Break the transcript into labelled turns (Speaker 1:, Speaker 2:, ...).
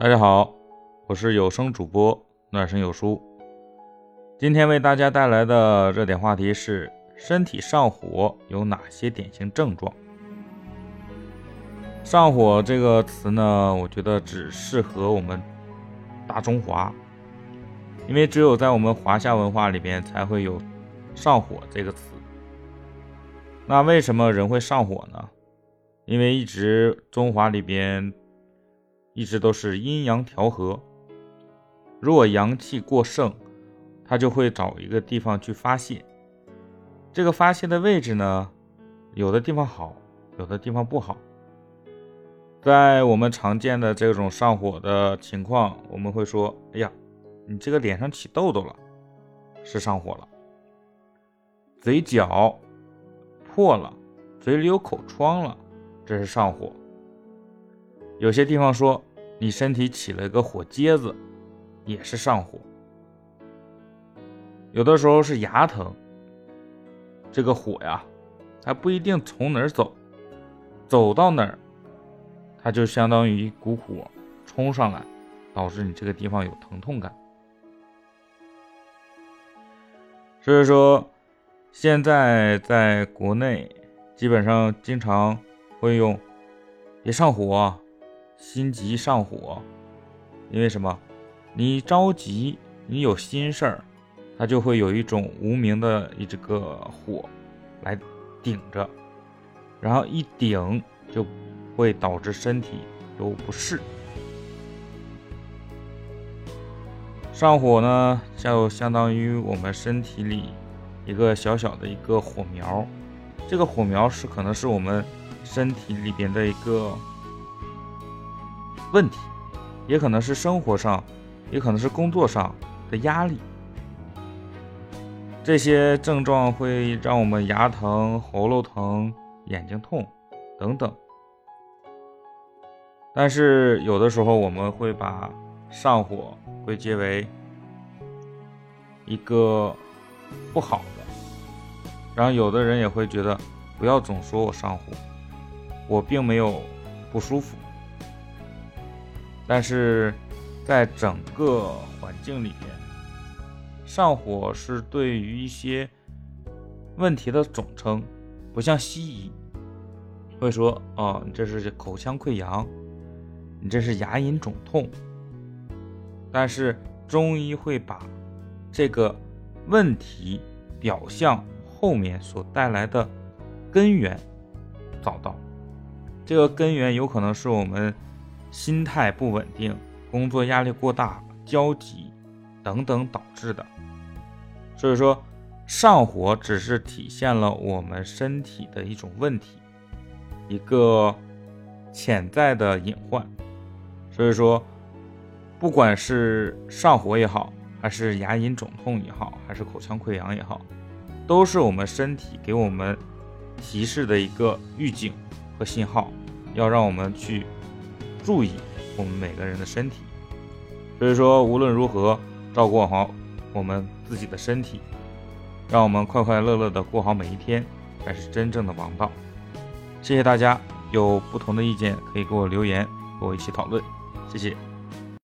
Speaker 1: 大家好，我是有声主播暖声有书。今天为大家带来的热点话题是：身体上火有哪些典型症状？上火这个词呢，我觉得只适合我们大中华，因为只有在我们华夏文化里边才会有上火这个词。那为什么人会上火呢？因为一直中华里边。一直都是阴阳调和。如果阳气过盛，它就会找一个地方去发泄。这个发泄的位置呢，有的地方好，有的地方不好。在我们常见的这种上火的情况，我们会说：“哎呀，你这个脸上起痘痘了，是上火了；嘴角破了，嘴里有口疮了，这是上火。”有些地方说你身体起了一个火疖子，也是上火。有的时候是牙疼，这个火呀，它不一定从哪儿走，走到哪儿，它就相当于一股火冲上来，导致你这个地方有疼痛感。所以说，现在在国内基本上经常会用“别上火”。心急上火，因为什么？你着急，你有心事儿，它就会有一种无名的一这个火来顶着，然后一顶就会导致身体有不适。上火呢，就相当于我们身体里一个小小的一个火苗，这个火苗是可能是我们身体里边的一个。问题，也可能是生活上，也可能是工作上的压力。这些症状会让我们牙疼、喉咙疼、眼睛痛等等。但是有的时候我们会把上火归结为一个不好的，然后有的人也会觉得不要总说我上火，我并没有不舒服。但是，在整个环境里面，上火是对于一些问题的总称，不像西医会说：“哦，你这是口腔溃疡，你这是牙龈肿痛。”但是中医会把这个问题表象后面所带来的根源找到，这个根源有可能是我们。心态不稳定、工作压力过大、焦急等等导致的，所以说上火只是体现了我们身体的一种问题，一个潜在的隐患。所以说，不管是上火也好，还是牙龈肿痛也好，还是口腔溃疡也好，都是我们身体给我们提示的一个预警和信号，要让我们去。注意我们每个人的身体，所以说无论如何照顾好我们自己的身体，让我们快快乐乐的过好每一天，才是真正的王道。谢谢大家，有不同的意见可以给我留言，和我一起讨论，谢谢。